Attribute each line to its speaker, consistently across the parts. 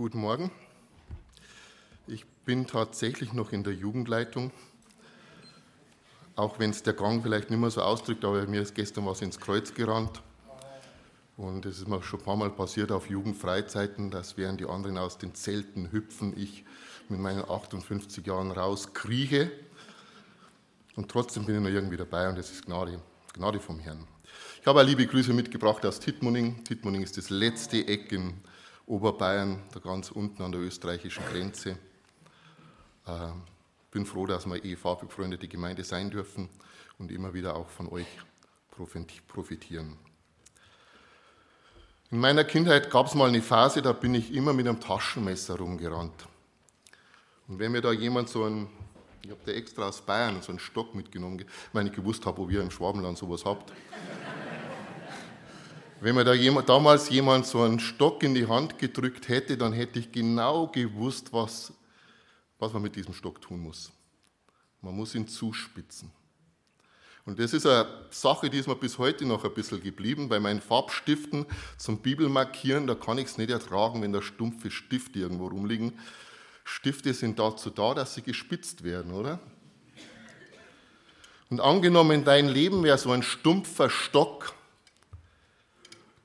Speaker 1: Guten Morgen. Ich bin tatsächlich noch in der Jugendleitung, auch wenn es der Gang vielleicht nicht mehr so ausdrückt, aber mir ist gestern was ins Kreuz gerannt. Und es ist mir schon ein paar Mal passiert auf Jugendfreizeiten, dass während die anderen aus den Zelten hüpfen, ich mit meinen 58 Jahren rauskrieche. Und trotzdem bin ich noch irgendwie dabei und das ist Gnade, Gnade vom Herrn. Ich habe liebe Grüße mitgebracht aus Tittmoning. Tittmoning ist das letzte Eck in Oberbayern, da ganz unten an der österreichischen Grenze. Ich äh, bin froh, dass wir eh farbbefreundete Gemeinde sein dürfen und immer wieder auch von euch profitieren. In meiner Kindheit gab es mal eine Phase, da bin ich immer mit einem Taschenmesser rumgerannt. Und wenn mir da jemand so ein, ich habe da extra aus Bayern so einen Stock mitgenommen, weil ich gewusst habe, wo ihr im Schwabenland sowas habt. Wenn mir da jemand, damals jemand so einen Stock in die Hand gedrückt hätte, dann hätte ich genau gewusst, was, was man mit diesem Stock tun muss. Man muss ihn zuspitzen. Und das ist eine Sache, die ist mir bis heute noch ein bisschen geblieben. Bei meinen Farbstiften zum Bibelmarkieren, da kann ich es nicht ertragen, wenn da stumpfe Stifte irgendwo rumliegen. Stifte sind dazu da, dass sie gespitzt werden, oder? Und angenommen, dein Leben wäre so ein stumpfer Stock,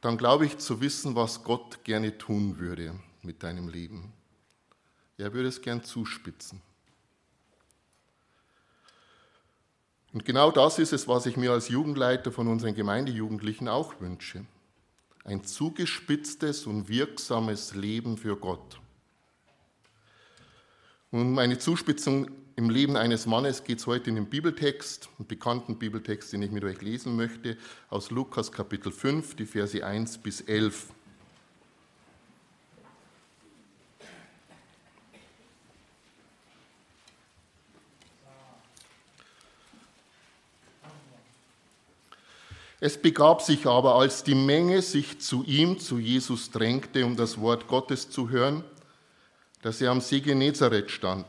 Speaker 1: dann glaube ich zu wissen, was Gott gerne tun würde mit deinem Leben. Er würde es gern zuspitzen. Und genau das ist es, was ich mir als Jugendleiter von unseren Gemeindejugendlichen auch wünsche. Ein zugespitztes und wirksames Leben für Gott. Und meine Zuspitzung im Leben eines Mannes geht es heute in den Bibeltext, einen bekannten Bibeltext, den ich mit euch lesen möchte, aus Lukas Kapitel 5, die Verse 1 bis 11. Es begab sich aber, als die Menge sich zu ihm, zu Jesus drängte, um das Wort Gottes zu hören, dass er am See Genezareth stand.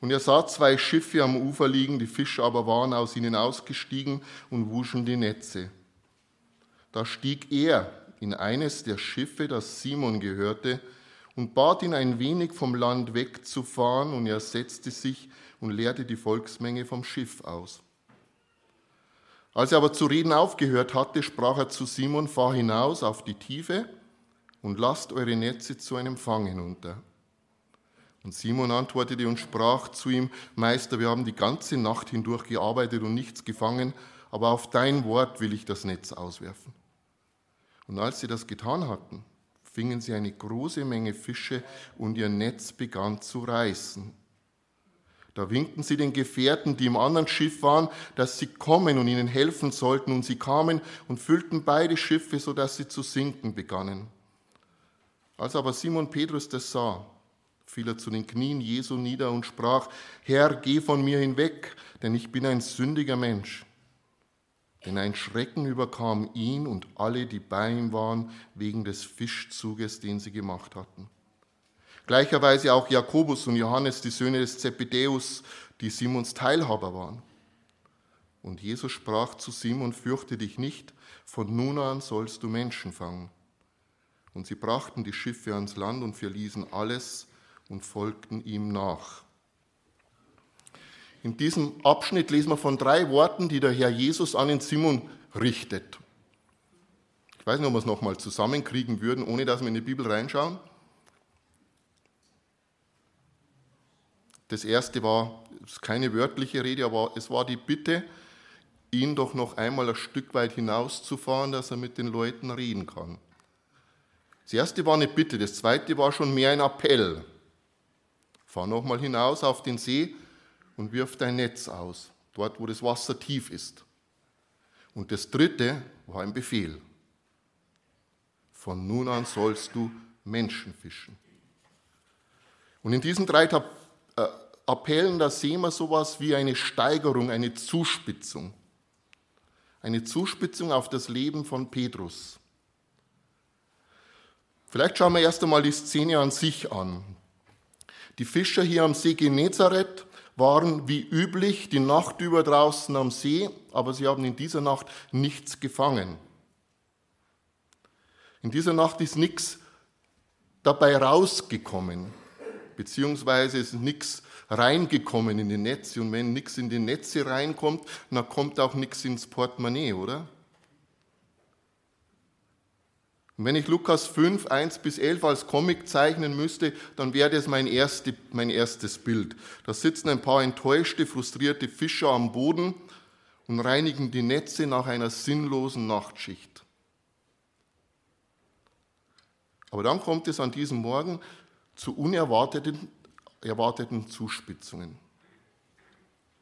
Speaker 1: Und er sah zwei Schiffe am Ufer liegen, die Fischer aber waren aus ihnen ausgestiegen und wuschen die Netze. Da stieg er in eines der Schiffe, das Simon gehörte, und bat ihn ein wenig vom Land wegzufahren, und er setzte sich und leerte die Volksmenge vom Schiff aus. Als er aber zu reden aufgehört hatte, sprach er zu Simon, fahr hinaus auf die Tiefe und lasst eure Netze zu einem Fang hinunter. Und Simon antwortete und sprach zu ihm, Meister, wir haben die ganze Nacht hindurch gearbeitet und nichts gefangen, aber auf dein Wort will ich das Netz auswerfen. Und als sie das getan hatten, fingen sie eine große Menge Fische und ihr Netz begann zu reißen. Da winkten sie den Gefährten, die im anderen Schiff waren, dass sie kommen und ihnen helfen sollten. Und sie kamen und füllten beide Schiffe, sodass sie zu sinken begannen. Als aber Simon Petrus das sah, fiel er zu den Knien Jesu nieder und sprach, Herr, geh von mir hinweg, denn ich bin ein sündiger Mensch. Denn ein Schrecken überkam ihn und alle, die bei ihm waren, wegen des Fischzuges, den sie gemacht hatten. Gleicherweise auch Jakobus und Johannes, die Söhne des Zebedäus, die Simons Teilhaber waren. Und Jesus sprach zu Simon, fürchte dich nicht, von nun an sollst du Menschen fangen. Und sie brachten die Schiffe ans Land und verließen alles und folgten ihm nach. In diesem Abschnitt lesen wir von drei Worten, die der Herr Jesus an den Simon richtet. Ich weiß nicht, ob wir es nochmal zusammenkriegen würden, ohne dass wir in die Bibel reinschauen. Das erste war, es ist keine wörtliche Rede, aber es war die Bitte, ihn doch noch einmal ein Stück weit hinauszufahren, dass er mit den Leuten reden kann. Das erste war eine Bitte, das zweite war schon mehr ein Appell. Fahr nochmal hinaus auf den See und wirf dein Netz aus, dort wo das Wasser tief ist. Und das dritte war ein Befehl. Von nun an sollst du Menschen fischen. Und in diesen drei äh, Appellen, da sehen wir sowas wie eine Steigerung, eine Zuspitzung. Eine Zuspitzung auf das Leben von Petrus. Vielleicht schauen wir erst einmal die Szene an sich an. Die Fischer hier am See Genezareth waren wie üblich die Nacht über draußen am See, aber sie haben in dieser Nacht nichts gefangen. In dieser Nacht ist nichts dabei rausgekommen, beziehungsweise ist nichts reingekommen in die Netze. Und wenn nichts in die Netze reinkommt, dann kommt auch nichts ins Portemonnaie, oder? Und wenn ich Lukas 5, 1 bis 11 als Comic zeichnen müsste, dann wäre das mein, erste, mein erstes Bild. Da sitzen ein paar enttäuschte, frustrierte Fischer am Boden und reinigen die Netze nach einer sinnlosen Nachtschicht. Aber dann kommt es an diesem Morgen zu unerwarteten erwarteten Zuspitzungen.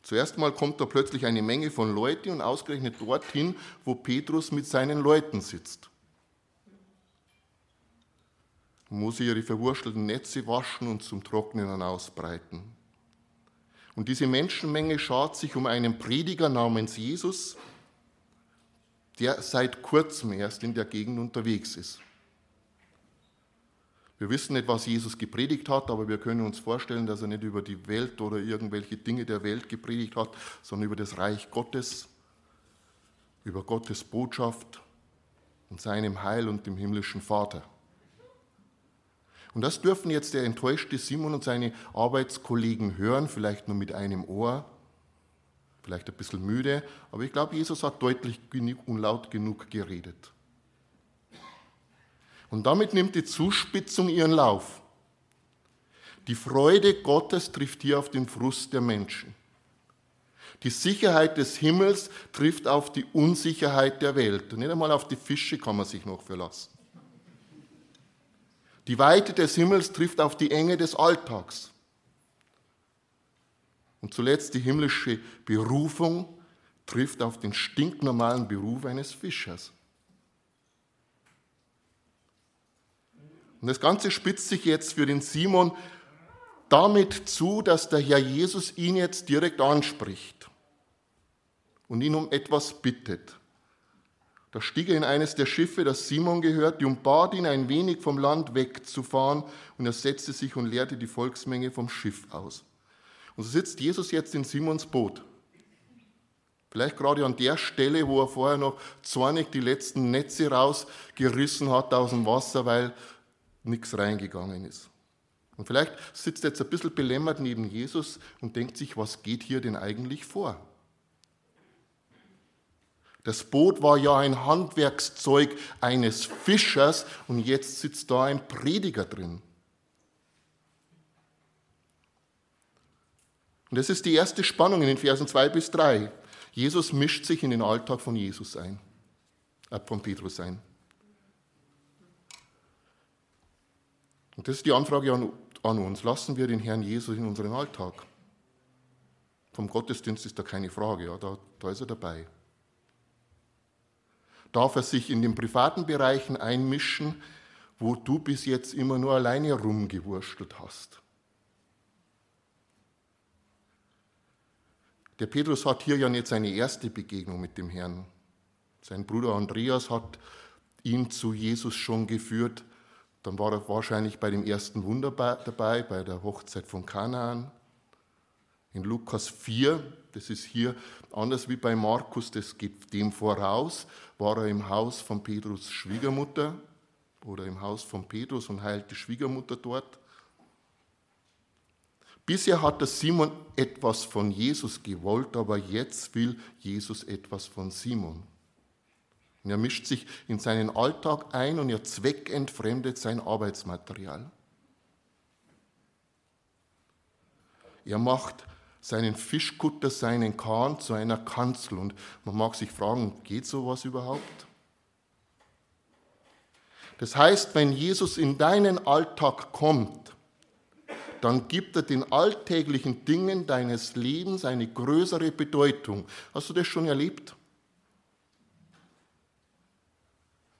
Speaker 1: Zuerst mal kommt da plötzlich eine Menge von Leuten und ausgerechnet dorthin, wo Petrus mit seinen Leuten sitzt muss sie ihre verwurschtelten Netze waschen und zum Trocknen ausbreiten. Und diese Menschenmenge schart sich um einen Prediger namens Jesus, der seit kurzem erst in der Gegend unterwegs ist. Wir wissen nicht, was Jesus gepredigt hat, aber wir können uns vorstellen, dass er nicht über die Welt oder irgendwelche Dinge der Welt gepredigt hat, sondern über das Reich Gottes, über Gottes Botschaft und seinem Heil und dem himmlischen Vater. Und das dürfen jetzt der enttäuschte Simon und seine Arbeitskollegen hören, vielleicht nur mit einem Ohr, vielleicht ein bisschen müde, aber ich glaube, Jesus hat deutlich und laut genug geredet. Und damit nimmt die Zuspitzung ihren Lauf. Die Freude Gottes trifft hier auf den Frust der Menschen. Die Sicherheit des Himmels trifft auf die Unsicherheit der Welt. Und nicht einmal auf die Fische kann man sich noch verlassen. Die Weite des Himmels trifft auf die Enge des Alltags. Und zuletzt die himmlische Berufung trifft auf den stinknormalen Beruf eines Fischers. Und das Ganze spitzt sich jetzt für den Simon damit zu, dass der Herr Jesus ihn jetzt direkt anspricht und ihn um etwas bittet. Da stieg er in eines der Schiffe, das Simon gehört, und bat ihn ein wenig vom Land wegzufahren, und er setzte sich und leerte die Volksmenge vom Schiff aus. Und so sitzt Jesus jetzt in Simons Boot. Vielleicht gerade an der Stelle, wo er vorher noch zornig die letzten Netze rausgerissen hat aus dem Wasser, weil nichts reingegangen ist. Und vielleicht sitzt er jetzt ein bisschen belämmert neben Jesus und denkt sich, was geht hier denn eigentlich vor? Das Boot war ja ein Handwerkszeug eines Fischers und jetzt sitzt da ein Prediger drin. Und das ist die erste Spannung in den Versen 2 bis 3. Jesus mischt sich in den Alltag von Jesus ein, äh, von Petrus ein. Und das ist die Anfrage an, an uns. Lassen wir den Herrn Jesus in unseren Alltag. Vom Gottesdienst ist da keine Frage, ja, da, da ist er dabei darf er sich in den privaten Bereichen einmischen, wo du bis jetzt immer nur alleine rumgewurstelt hast. Der Petrus hat hier ja nicht seine erste Begegnung mit dem Herrn. Sein Bruder Andreas hat ihn zu Jesus schon geführt. Dann war er wahrscheinlich bei dem ersten Wunder dabei, bei der Hochzeit von Kanaan. In Lukas 4, das ist hier anders wie bei Markus, das geht dem voraus, war er im Haus von Petrus Schwiegermutter oder im Haus von Petrus und heilt die Schwiegermutter dort. Bisher hat der Simon etwas von Jesus gewollt, aber jetzt will Jesus etwas von Simon. Und er mischt sich in seinen Alltag ein und er zweckentfremdet sein Arbeitsmaterial. Er macht seinen Fischkutter, seinen Kahn zu einer Kanzel. Und man mag sich fragen, geht sowas überhaupt? Das heißt, wenn Jesus in deinen Alltag kommt, dann gibt er den alltäglichen Dingen deines Lebens eine größere Bedeutung. Hast du das schon erlebt?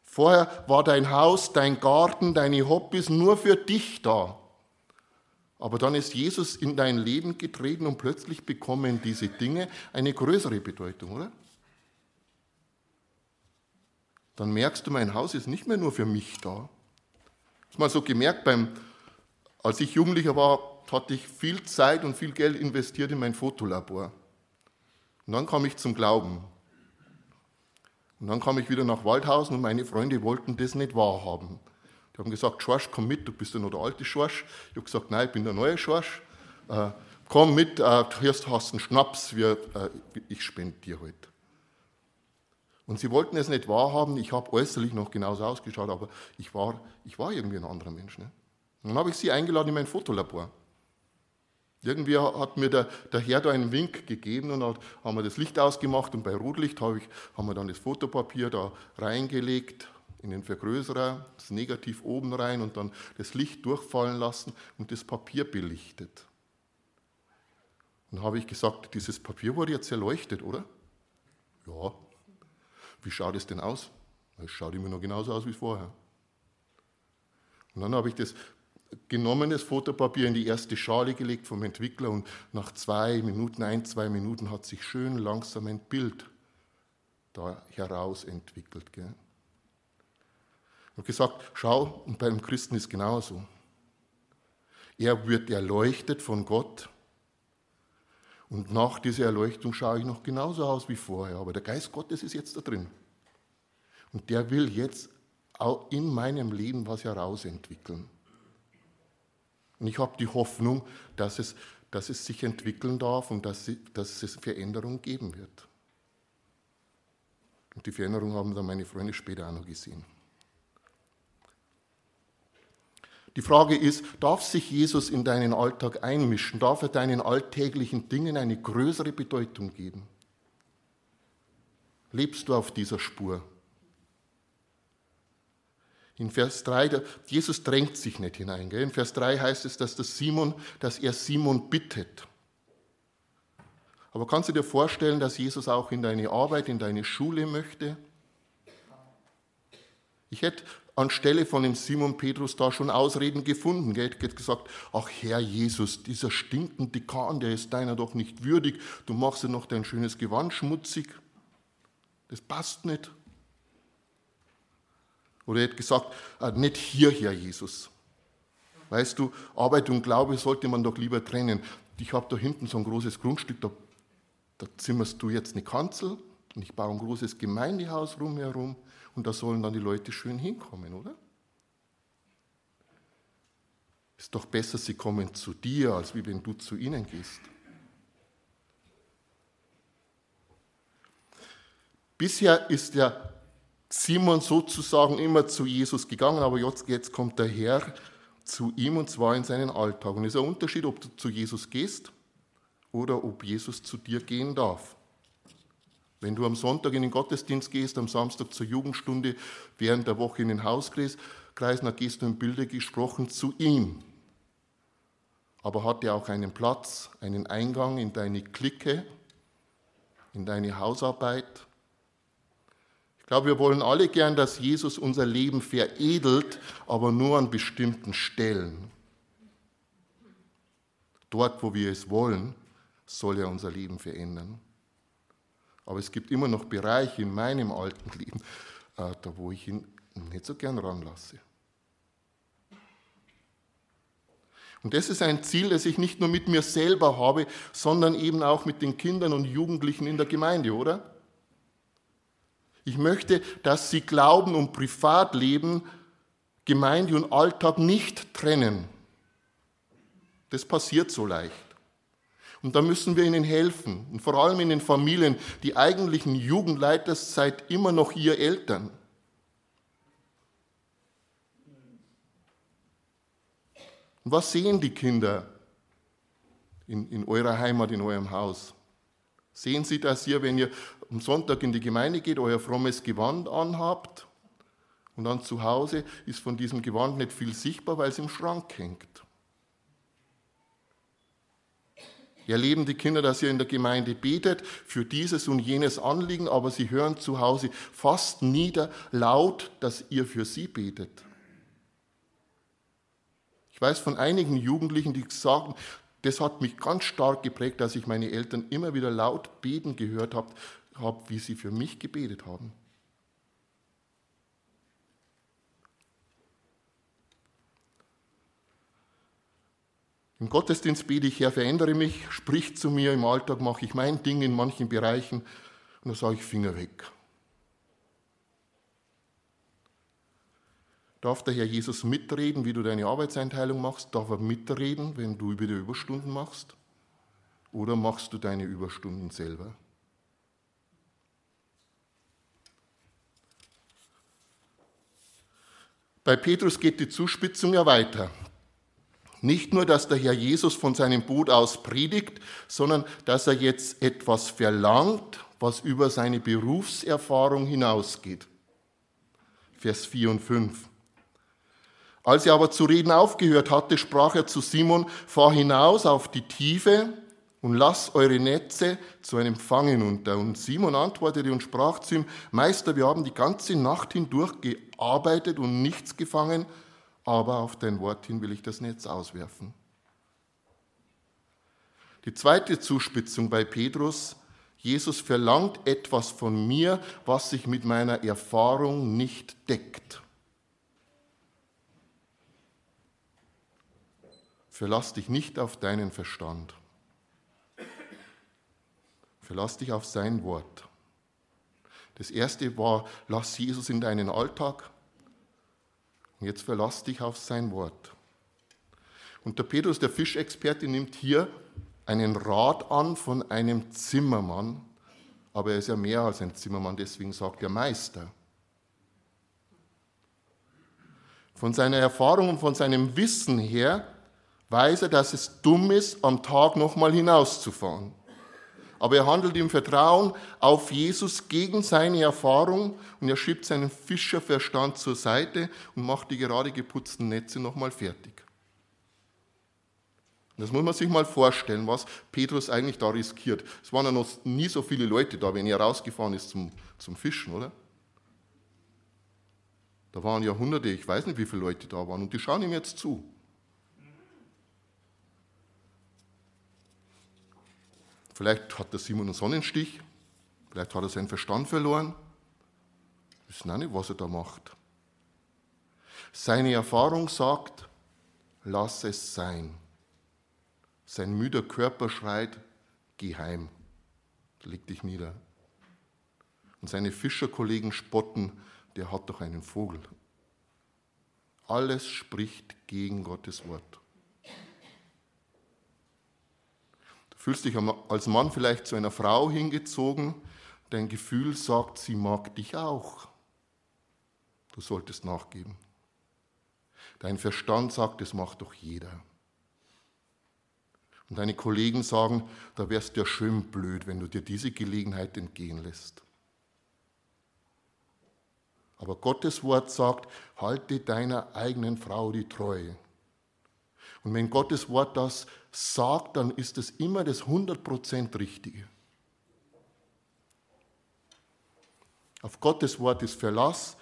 Speaker 1: Vorher war dein Haus, dein Garten, deine Hobbys nur für dich da. Aber dann ist Jesus in dein Leben getreten und plötzlich bekommen diese Dinge eine größere Bedeutung, oder? Dann merkst du, mein Haus ist nicht mehr nur für mich da. Das mal so gemerkt, beim, als ich Jugendlicher war, hatte ich viel Zeit und viel Geld investiert in mein Fotolabor. Und dann kam ich zum Glauben. Und dann kam ich wieder nach Waldhausen und meine Freunde wollten das nicht wahrhaben. Die haben gesagt, Schorsch, komm mit, du bist ja noch der alte Schorsch. Ich habe gesagt, nein, ich bin der neue Schorsch. Äh, komm mit, äh, hier hast einen Schnaps, wir, äh, ich spende dir heute. Halt. Und sie wollten es nicht wahrhaben, ich habe äußerlich noch genauso ausgeschaut, aber ich war, ich war irgendwie ein anderer Mensch. Ne? Dann habe ich sie eingeladen in mein Fotolabor. Irgendwie hat mir der, der Herr da einen Wink gegeben und hat, haben wir das Licht ausgemacht und bei Rotlicht habe ich, haben wir dann das Fotopapier da reingelegt in den Vergrößerer, das Negativ oben rein und dann das Licht durchfallen lassen und das Papier belichtet. Und habe ich gesagt, dieses Papier wurde jetzt erleuchtet, oder? Ja. Wie schaut es denn aus? Es schaut immer noch genauso aus wie vorher. Und dann habe ich das genommenes Fotopapier in die erste Schale gelegt vom Entwickler und nach zwei Minuten, ein, zwei Minuten hat sich schön langsam ein Bild da heraus entwickelt. Gell? Ich habe gesagt, schau, und beim Christen ist genauso. Er wird erleuchtet von Gott und nach dieser Erleuchtung schaue ich noch genauso aus wie vorher, aber der Geist Gottes ist jetzt da drin. Und der will jetzt auch in meinem Leben was herausentwickeln. Und ich habe die Hoffnung, dass es, dass es sich entwickeln darf und dass, sie, dass es Veränderung geben wird. Und die Veränderung haben dann meine Freunde später auch noch gesehen. Die Frage ist, darf sich Jesus in deinen Alltag einmischen? Darf er deinen alltäglichen Dingen eine größere Bedeutung geben? Lebst du auf dieser Spur? In Vers 3, Jesus drängt sich nicht hinein. Gell? In Vers 3 heißt es, dass, das Simon, dass er Simon bittet. Aber kannst du dir vorstellen, dass Jesus auch in deine Arbeit, in deine Schule möchte? Ich hätte anstelle von dem Simon Petrus da schon Ausreden gefunden. Ich hätte gesagt, ach Herr Jesus, dieser stinkende Kahn, der ist deiner doch nicht würdig. Du machst ja noch dein schönes Gewand schmutzig. Das passt nicht. Oder er hätte gesagt, äh, nicht hierher, Jesus. Weißt du, Arbeit und Glaube sollte man doch lieber trennen. Ich habe da hinten so ein großes Grundstück, da, da zimmerst du jetzt eine Kanzel und ich baue ein großes Gemeindehaus rumherum und da sollen dann die Leute schön hinkommen, oder? Ist doch besser, sie kommen zu dir, als wie wenn du zu ihnen gehst. Bisher ist der Simon sozusagen immer zu Jesus gegangen, aber jetzt, jetzt kommt der Herr zu ihm und zwar in seinen Alltag. Und es ist ein Unterschied, ob du zu Jesus gehst oder ob Jesus zu dir gehen darf. Wenn du am Sonntag in den Gottesdienst gehst, am Samstag zur Jugendstunde, während der Woche in den Hauskreis, dann gehst du im Bilde gesprochen zu ihm. Aber hat er auch einen Platz, einen Eingang in deine Clique, in deine Hausarbeit, ich glaube, wir wollen alle gern, dass Jesus unser Leben veredelt, aber nur an bestimmten Stellen. Dort, wo wir es wollen, soll er unser Leben verändern. Aber es gibt immer noch Bereiche in meinem alten Leben, äh, da wo ich ihn nicht so gern ranlasse. Und das ist ein Ziel, das ich nicht nur mit mir selber habe, sondern eben auch mit den Kindern und Jugendlichen in der Gemeinde, oder? Ich möchte, dass sie Glauben und Privatleben, Gemeinde und Alltag nicht trennen. Das passiert so leicht. Und da müssen wir ihnen helfen. Und vor allem in den Familien, die eigentlichen Jugendleiter seid immer noch ihr Eltern. Und was sehen die Kinder in, in eurer Heimat, in eurem Haus? Sehen Sie, dass ihr, wenn ihr am Sonntag in die Gemeinde geht, euer frommes Gewand anhabt und dann zu Hause ist von diesem Gewand nicht viel sichtbar, weil es im Schrank hängt. Erleben die Kinder, dass ihr in der Gemeinde betet für dieses und jenes Anliegen, aber sie hören zu Hause fast nieder laut, dass ihr für sie betet. Ich weiß von einigen Jugendlichen, die sagen, das hat mich ganz stark geprägt, dass ich meine Eltern immer wieder laut beten gehört habe, wie sie für mich gebetet haben. Im Gottesdienst bete ich, Herr, verändere mich, sprich zu mir, im Alltag mache ich mein Ding in manchen Bereichen und dann sage ich Finger weg. Darf der Herr Jesus mitreden, wie du deine Arbeitseinteilung machst? Darf er mitreden, wenn du wieder Überstunden machst? Oder machst du deine Überstunden selber? Bei Petrus geht die Zuspitzung ja weiter. Nicht nur, dass der Herr Jesus von seinem Boot aus predigt, sondern dass er jetzt etwas verlangt, was über seine Berufserfahrung hinausgeht. Vers 4 und 5. Als er aber zu reden aufgehört hatte, sprach er zu Simon, fahr hinaus auf die Tiefe und lass eure Netze zu einem Fang hinunter. Und Simon antwortete und sprach zu ihm, Meister, wir haben die ganze Nacht hindurch gearbeitet und nichts gefangen, aber auf dein Wort hin will ich das Netz auswerfen. Die zweite Zuspitzung bei Petrus, Jesus verlangt etwas von mir, was sich mit meiner Erfahrung nicht deckt. Verlass dich nicht auf deinen Verstand. Verlass dich auf sein Wort. Das erste war, lass Jesus in deinen Alltag. Jetzt verlass dich auf sein Wort. Und der Petrus, der Fischexperte, nimmt hier einen Rat an von einem Zimmermann, aber er ist ja mehr als ein Zimmermann, deswegen sagt er Meister. Von seiner Erfahrung und von seinem Wissen her weiß er, dass es dumm ist, am Tag nochmal hinauszufahren aber er handelt im Vertrauen auf Jesus gegen seine Erfahrung und er schiebt seinen Fischerverstand zur Seite und macht die gerade geputzten Netze nochmal fertig. Das muss man sich mal vorstellen, was Petrus eigentlich da riskiert. Es waren ja noch nie so viele Leute da, wenn er rausgefahren ist zum, zum Fischen, oder? Da waren ja Hunderte, ich weiß nicht, wie viele Leute da waren, und die schauen ihm jetzt zu. Vielleicht hat der Simon einen Sonnenstich, vielleicht hat er seinen Verstand verloren. Wir wissen auch nicht, was er da macht. Seine Erfahrung sagt, lass es sein. Sein müder Körper schreit, geh heim, leg dich nieder. Und seine Fischerkollegen spotten, der hat doch einen Vogel. Alles spricht gegen Gottes Wort. Fühlst dich als Mann vielleicht zu einer Frau hingezogen, dein Gefühl sagt, sie mag dich auch. Du solltest nachgeben. Dein Verstand sagt, das macht doch jeder. Und deine Kollegen sagen, da wärst du ja schön blöd, wenn du dir diese Gelegenheit entgehen lässt. Aber Gottes Wort sagt, halte deiner eigenen Frau die Treue. Und wenn Gottes Wort das sagt, dann ist es immer das 100% Richtige. Auf Gottes Wort ist Verlass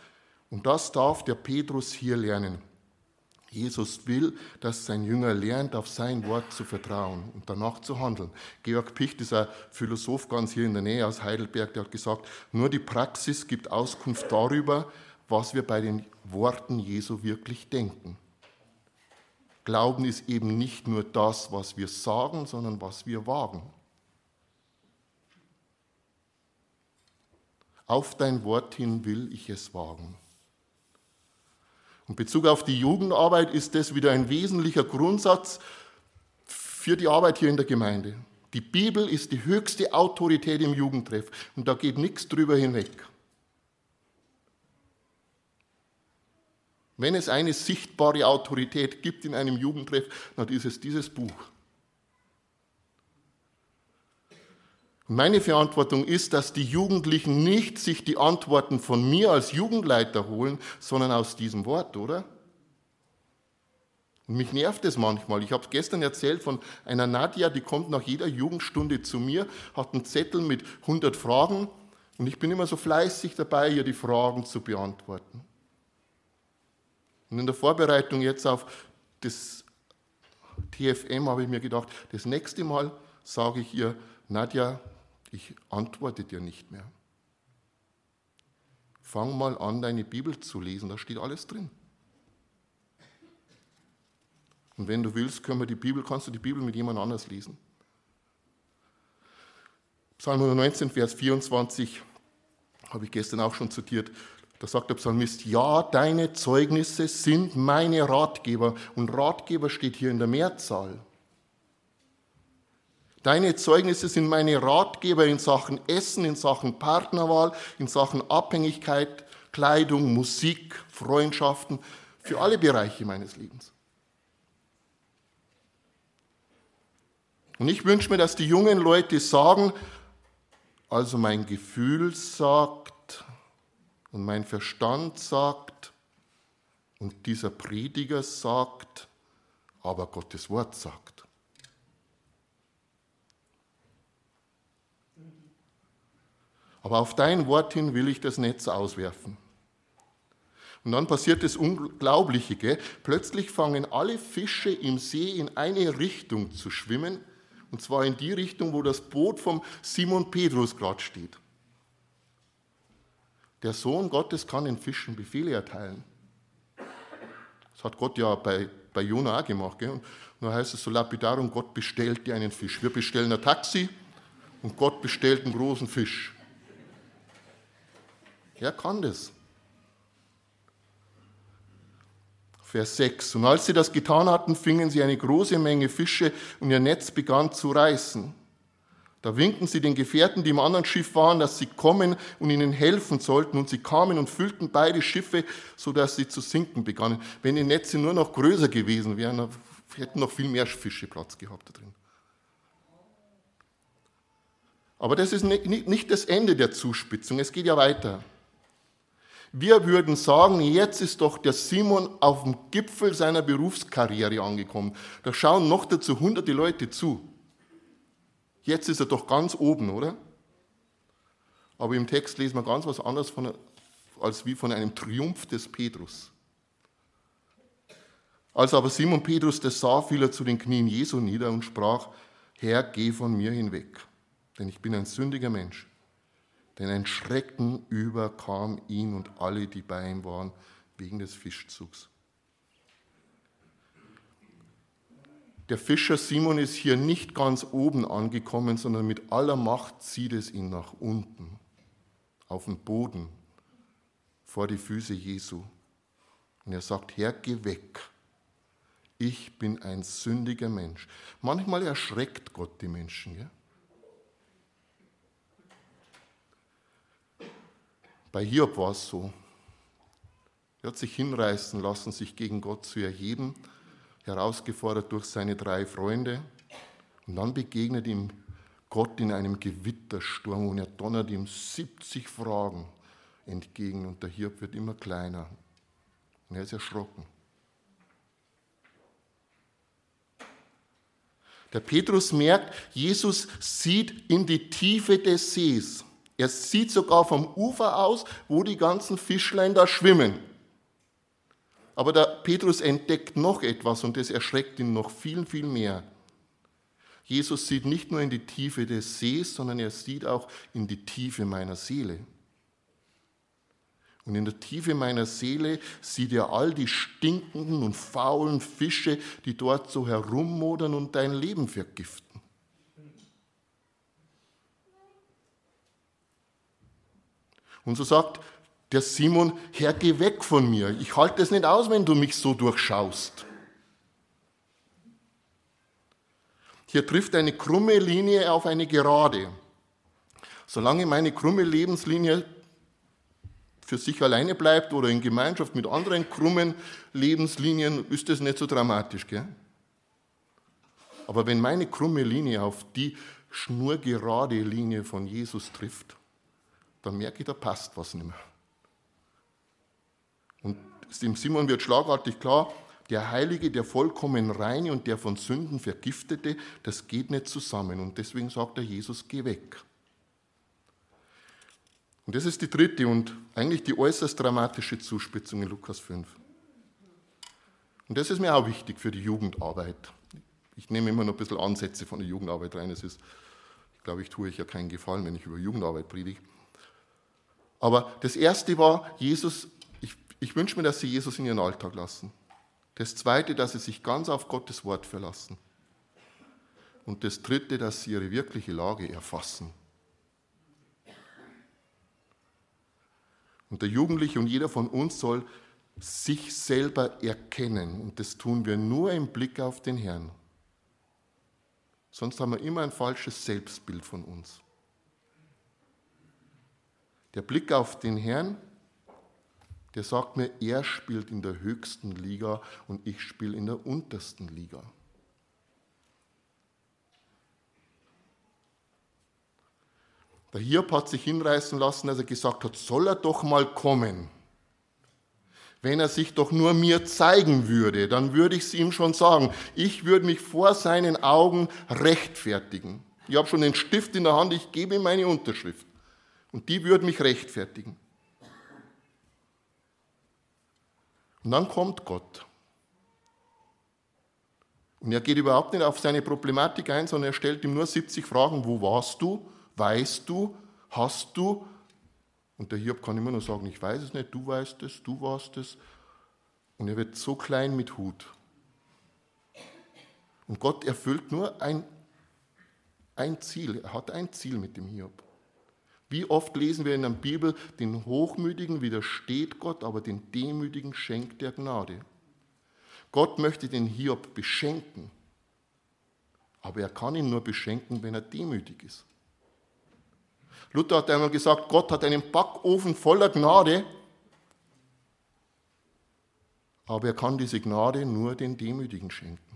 Speaker 1: und das darf der Petrus hier lernen. Jesus will, dass sein Jünger lernt, auf sein Wort zu vertrauen und danach zu handeln. Georg Picht, dieser Philosoph ganz hier in der Nähe aus Heidelberg, der hat gesagt, nur die Praxis gibt Auskunft darüber, was wir bei den Worten Jesu wirklich denken. Glauben ist eben nicht nur das, was wir sagen, sondern was wir wagen. Auf dein Wort hin will ich es wagen. Und Bezug auf die Jugendarbeit ist das wieder ein wesentlicher Grundsatz für die Arbeit hier in der Gemeinde. Die Bibel ist die höchste Autorität im Jugendtreff und da geht nichts drüber hinweg. Wenn es eine sichtbare Autorität gibt in einem Jugendtreff, dann ist es dieses Buch. Meine Verantwortung ist, dass die Jugendlichen nicht sich die Antworten von mir als Jugendleiter holen, sondern aus diesem Wort, oder? Und mich nervt es manchmal. Ich habe gestern erzählt von einer Nadja, die kommt nach jeder Jugendstunde zu mir, hat einen Zettel mit 100 Fragen und ich bin immer so fleißig dabei, ihr die Fragen zu beantworten. Und in der Vorbereitung jetzt auf das TFM habe ich mir gedacht, das nächste Mal sage ich ihr, Nadja, ich antworte dir nicht mehr. Fang mal an, deine Bibel zu lesen, da steht alles drin. Und wenn du willst, können wir die Bibel, kannst du die Bibel mit jemand anders lesen. Psalm 119, Vers 24 habe ich gestern auch schon zitiert. Da sagt der Psalmist, ja, deine Zeugnisse sind meine Ratgeber. Und Ratgeber steht hier in der Mehrzahl. Deine Zeugnisse sind meine Ratgeber in Sachen Essen, in Sachen Partnerwahl, in Sachen Abhängigkeit, Kleidung, Musik, Freundschaften, für alle Bereiche meines Lebens. Und ich wünsche mir, dass die jungen Leute sagen, also mein Gefühl sagt und mein Verstand sagt und dieser Prediger sagt, aber Gottes Wort sagt. Aber auf dein Wort hin will ich das Netz auswerfen. Und dann passiert das Unglaubliche. Gell? Plötzlich fangen alle Fische im See in eine Richtung zu schwimmen, und zwar in die Richtung, wo das Boot vom Simon Petrus gerade steht. Der Sohn Gottes kann den Fischen Befehle erteilen. Das hat Gott ja bei, bei Jona auch gemacht. Gell? Und da heißt es so lapidarum, Gott bestellt dir einen Fisch. Wir bestellen ein Taxi und Gott bestellt einen großen Fisch. Er kann das. Vers 6. Und als sie das getan hatten, fingen sie eine große Menge Fische und ihr Netz begann zu reißen. Da winkten sie den Gefährten, die im anderen Schiff waren, dass sie kommen und ihnen helfen sollten. Und sie kamen und füllten beide Schiffe, sodass sie zu sinken begannen. Wenn die Netze nur noch größer gewesen wären, hätten noch viel mehr Fische Platz gehabt da drin. Aber das ist nicht das Ende der Zuspitzung. Es geht ja weiter. Wir würden sagen, jetzt ist doch der Simon auf dem Gipfel seiner Berufskarriere angekommen. Da schauen noch dazu hunderte Leute zu. Jetzt ist er doch ganz oben, oder? Aber im Text lesen wir ganz was anderes von, als wie von einem Triumph des Petrus. Als aber Simon Petrus das sah, fiel er zu den Knien Jesu nieder und sprach, Herr, geh von mir hinweg, denn ich bin ein sündiger Mensch denn ein Schrecken überkam ihn und alle, die bei ihm waren, wegen des Fischzugs. Der Fischer Simon ist hier nicht ganz oben angekommen, sondern mit aller Macht zieht es ihn nach unten, auf den Boden, vor die Füße Jesu. Und er sagt, Herr, geh weg. Ich bin ein sündiger Mensch. Manchmal erschreckt Gott die Menschen. Ja? Bei Hiob war es so. Er hat sich hinreißen lassen, sich gegen Gott zu erheben, herausgefordert durch seine drei Freunde. Und dann begegnet ihm Gott in einem Gewittersturm und er donnert ihm 70 Fragen entgegen und der Hiob wird immer kleiner. Und er ist erschrocken. Der Petrus merkt, Jesus sieht in die Tiefe des Sees. Er sieht sogar vom Ufer aus, wo die ganzen Fischlein da schwimmen. Aber der Petrus entdeckt noch etwas und das erschreckt ihn noch viel, viel mehr. Jesus sieht nicht nur in die Tiefe des Sees, sondern er sieht auch in die Tiefe meiner Seele. Und in der Tiefe meiner Seele sieht er all die stinkenden und faulen Fische, die dort so herummodern und dein Leben vergiften. Und so sagt der Simon, Herr, geh weg von mir. Ich halte es nicht aus, wenn du mich so durchschaust. Hier trifft eine krumme Linie auf eine gerade. Solange meine krumme Lebenslinie für sich alleine bleibt oder in Gemeinschaft mit anderen krummen Lebenslinien, ist das nicht so dramatisch. Gell? Aber wenn meine krumme Linie auf die schnurgerade Linie von Jesus trifft, dann merke ich, da passt was nicht mehr. Und dem Simon wird schlagartig klar, der Heilige, der vollkommen reine und der von Sünden vergiftete, das geht nicht zusammen. Und deswegen sagt er Jesus, geh weg. Und das ist die dritte und eigentlich die äußerst dramatische Zuspitzung in Lukas 5. Und das ist mir auch wichtig für die Jugendarbeit. Ich nehme immer noch ein bisschen Ansätze von der Jugendarbeit rein. Das ist, ich glaube, ich tue euch ja keinen Gefallen, wenn ich über Jugendarbeit predige. Aber das erste war, Jesus, ich, wünsche mir, dass Sie Jesus in Ihren Alltag lassen. Das zweite, dass Sie sich ganz auf Gottes Wort verlassen. Und das dritte, dass Sie Ihre wirkliche Lage erfassen. Und der Jugendliche und jeder von uns soll sich selber erkennen. Und das tun wir nur im Blick auf den Herrn. Sonst haben wir immer ein falsches Selbstbild von uns. Der Blick auf den Herrn, der sagt mir, er spielt in der höchsten Liga und ich spiele in der untersten Liga. Der Hiob hat sich hinreißen lassen, als er gesagt hat, soll er doch mal kommen. Wenn er sich doch nur mir zeigen würde, dann würde ich es ihm schon sagen. Ich würde mich vor seinen Augen rechtfertigen. Ich habe schon den Stift in der Hand, ich gebe ihm meine Unterschrift. Und die würde mich rechtfertigen. Und dann kommt Gott. Und er geht überhaupt nicht auf seine Problematik ein, sondern er stellt ihm nur 70 Fragen. Wo warst du? Weißt du? Hast du? Und der Hiob kann immer nur sagen, ich weiß es nicht, du weißt es, du warst es. Und er wird so klein mit Hut. Und Gott erfüllt nur ein, ein Ziel. Er hat ein Ziel mit dem Hiob. Wie oft lesen wir in der Bibel, den Hochmütigen widersteht Gott, aber den Demütigen schenkt er Gnade. Gott möchte den Hiob beschenken, aber er kann ihn nur beschenken, wenn er demütig ist. Luther hat einmal gesagt, Gott hat einen Backofen voller Gnade, aber er kann diese Gnade nur den Demütigen schenken.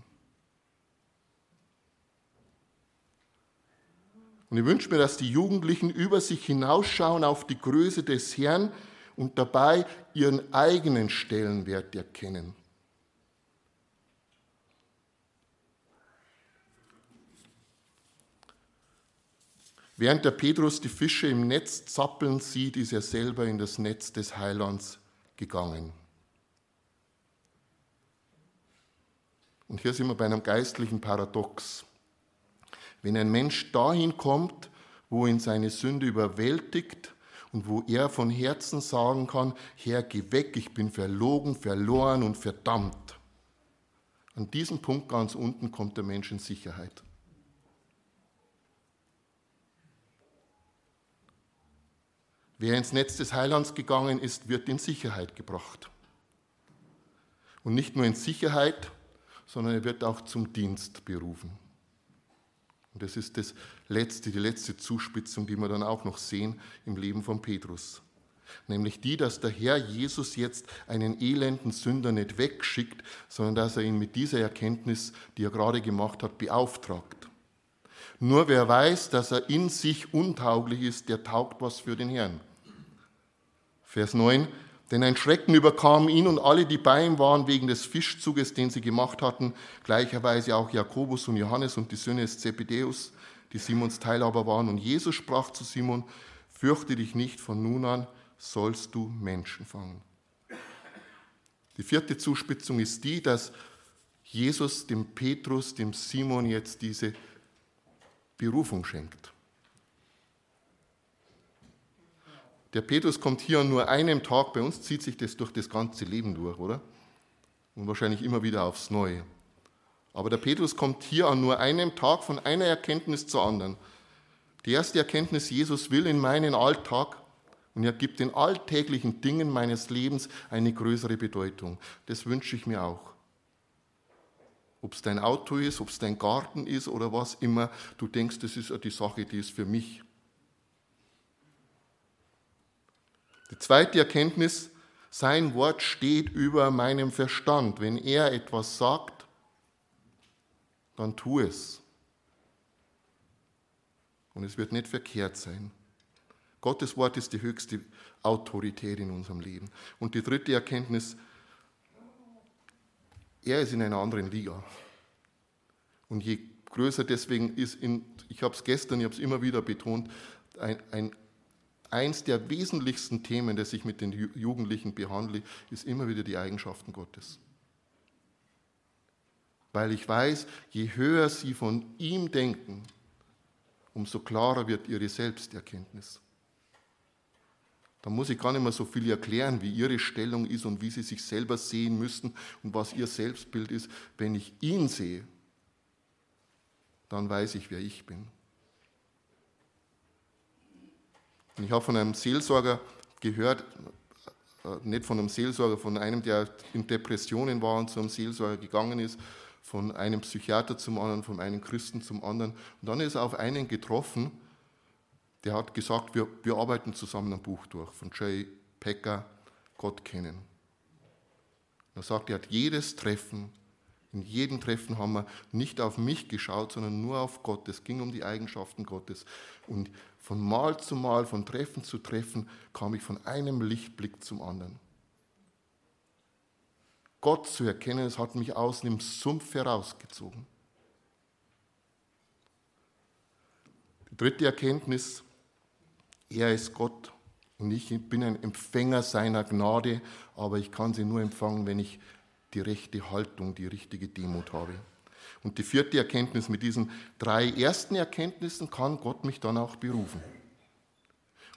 Speaker 1: Und ich wünsche mir, dass die Jugendlichen über sich hinausschauen auf die Größe des Herrn und dabei ihren eigenen Stellenwert erkennen. Während der Petrus die Fische im Netz zappeln sieht, ist er selber in das Netz des Heilands gegangen. Und hier sind wir bei einem geistlichen Paradox. Wenn ein Mensch dahin kommt, wo ihn seine Sünde überwältigt und wo er von Herzen sagen kann, Herr, geh weg, ich bin verlogen, verloren und verdammt. An diesem Punkt ganz unten kommt der Mensch in Sicherheit. Wer ins Netz des Heilands gegangen ist, wird in Sicherheit gebracht. Und nicht nur in Sicherheit, sondern er wird auch zum Dienst berufen. Und das ist das letzte, die letzte Zuspitzung, die wir dann auch noch sehen im Leben von Petrus. Nämlich die, dass der Herr Jesus jetzt einen elenden Sünder nicht wegschickt, sondern dass er ihn mit dieser Erkenntnis, die er gerade gemacht hat, beauftragt. Nur wer weiß, dass er in sich untauglich ist, der taugt was für den Herrn. Vers 9. Denn ein Schrecken überkam ihn und alle, die bei ihm waren, wegen des Fischzuges, den sie gemacht hatten, gleicherweise auch Jakobus und Johannes und die Söhne des Zebedeus, die Simons Teilhaber waren. Und Jesus sprach zu Simon, fürchte dich nicht, von nun an sollst du Menschen fangen. Die vierte Zuspitzung ist die, dass Jesus dem Petrus, dem Simon jetzt diese Berufung schenkt. Der Petrus kommt hier an nur einem Tag, bei uns zieht sich das durch das ganze Leben durch, oder? Und wahrscheinlich immer wieder aufs Neue. Aber der Petrus kommt hier an nur einem Tag von einer Erkenntnis zur anderen. Die erste Erkenntnis, Jesus will in meinen Alltag und er gibt den alltäglichen Dingen meines Lebens eine größere Bedeutung. Das wünsche ich mir auch. Ob es dein Auto ist, ob es dein Garten ist oder was immer, du denkst, das ist die Sache, die ist für mich. Die zweite Erkenntnis, sein Wort steht über meinem Verstand. Wenn er etwas sagt, dann tu es. Und es wird nicht verkehrt sein. Gottes Wort ist die höchste Autorität in unserem Leben. Und die dritte Erkenntnis, er ist in einer anderen Liga. Und je größer deswegen ist, in, ich habe es gestern, ich habe es immer wieder betont, ein, ein eins der wesentlichsten Themen, das ich mit den Jugendlichen behandle, ist immer wieder die Eigenschaften Gottes. Weil ich weiß, je höher sie von ihm denken, umso klarer wird ihre Selbsterkenntnis. Da muss ich gar nicht mehr so viel erklären, wie ihre Stellung ist und wie sie sich selber sehen müssen und was ihr Selbstbild ist. Wenn ich ihn sehe, dann weiß ich, wer ich bin. Und ich habe von einem Seelsorger gehört, äh, nicht von einem Seelsorger, von einem, der in Depressionen war und zu einem Seelsorger gegangen ist, von einem Psychiater zum anderen, von einem Christen zum anderen. Und dann ist er auf einen getroffen, der hat gesagt, wir, wir arbeiten zusammen ein Buch durch, von Jay Packer, Gott kennen. Er sagt, er hat jedes Treffen, in jedem Treffen haben wir nicht auf mich geschaut, sondern nur auf Gott. Es ging um die Eigenschaften Gottes. Und von Mal zu Mal, von Treffen zu Treffen, kam ich von einem Lichtblick zum anderen. Gott zu erkennen, es hat mich aus dem Sumpf herausgezogen. Die dritte Erkenntnis, er ist Gott und ich bin ein Empfänger seiner Gnade, aber ich kann sie nur empfangen, wenn ich die rechte Haltung, die richtige Demut habe. Und die vierte Erkenntnis, mit diesen drei ersten Erkenntnissen kann Gott mich dann auch berufen.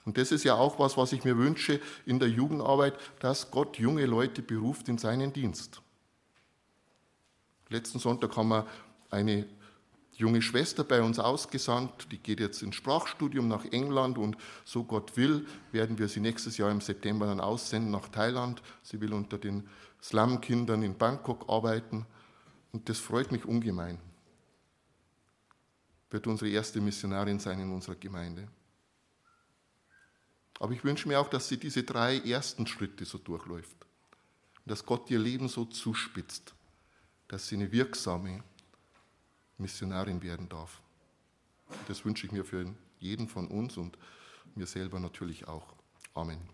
Speaker 1: Und das ist ja auch was, was ich mir wünsche in der Jugendarbeit, dass Gott junge Leute beruft in seinen Dienst. Letzten Sonntag haben wir eine junge Schwester bei uns ausgesandt, die geht jetzt ins Sprachstudium nach England und so Gott will, werden wir sie nächstes Jahr im September dann aussenden nach Thailand. Sie will unter den Slum-Kindern in Bangkok arbeiten und das freut mich ungemein. Wird unsere erste Missionarin sein in unserer Gemeinde. Aber ich wünsche mir auch, dass sie diese drei ersten Schritte so durchläuft. dass Gott ihr Leben so zuspitzt, dass sie eine wirksame, Missionarin werden darf. Das wünsche ich mir für jeden von uns und mir selber natürlich auch. Amen.